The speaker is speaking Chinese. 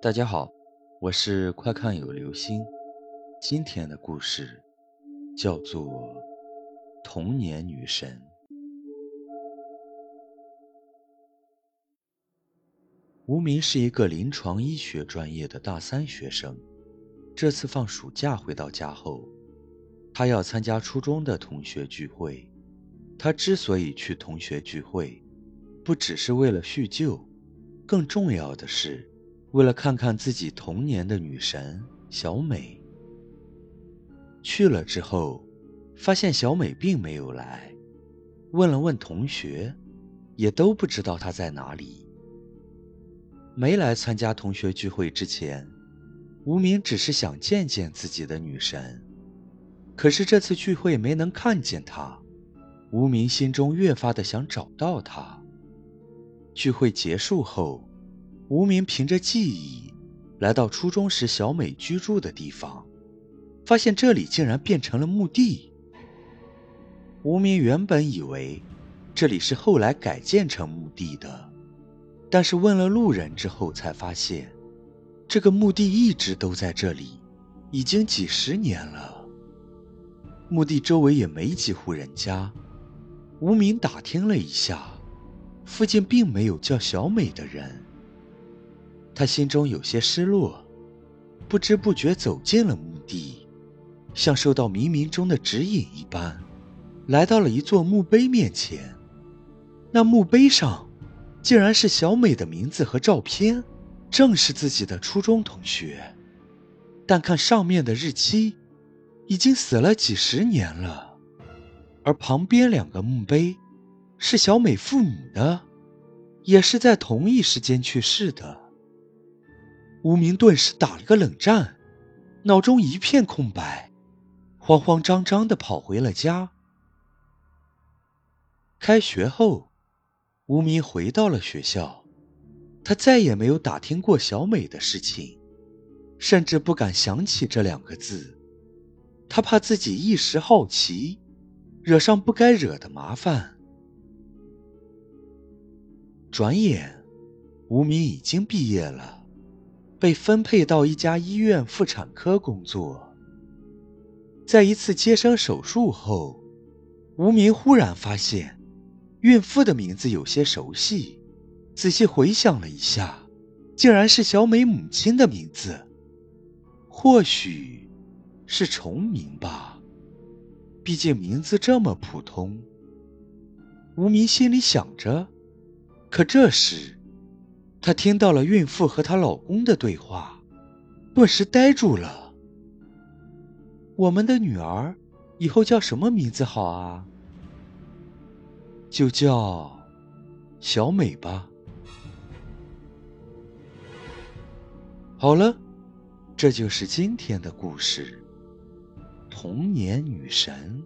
大家好，我是快看有流星。今天的故事叫做《童年女神》。吴明是一个临床医学专业的大三学生。这次放暑假回到家后，他要参加初中的同学聚会。他之所以去同学聚会，不只是为了叙旧，更重要的是。为了看看自己童年的女神小美，去了之后，发现小美并没有来。问了问同学，也都不知道她在哪里。没来参加同学聚会之前，无名只是想见见自己的女神。可是这次聚会没能看见她，无名心中越发的想找到她。聚会结束后。无名凭着记忆，来到初中时小美居住的地方，发现这里竟然变成了墓地。无名原本以为这里是后来改建成墓地的，但是问了路人之后才发现，这个墓地一直都在这里，已经几十年了。墓地周围也没几户人家。无名打听了一下，附近并没有叫小美的人。他心中有些失落，不知不觉走进了墓地，像受到冥冥中的指引一般，来到了一座墓碑面前。那墓碑上，竟然是小美的名字和照片，正是自己的初中同学。但看上面的日期，已经死了几十年了。而旁边两个墓碑，是小美父母的，也是在同一时间去世的。无名顿时打了个冷战，脑中一片空白，慌慌张张的跑回了家。开学后，无名回到了学校，他再也没有打听过小美的事情，甚至不敢想起这两个字，他怕自己一时好奇，惹上不该惹的麻烦。转眼，无名已经毕业了。被分配到一家医院妇产科工作。在一次接生手术后，无名忽然发现，孕妇的名字有些熟悉。仔细回想了一下，竟然是小美母亲的名字。或许，是重名吧，毕竟名字这么普通。无名心里想着，可这时。她听到了孕妇和她老公的对话，顿时呆住了。我们的女儿以后叫什么名字好啊？就叫小美吧。好了，这就是今天的故事——童年女神。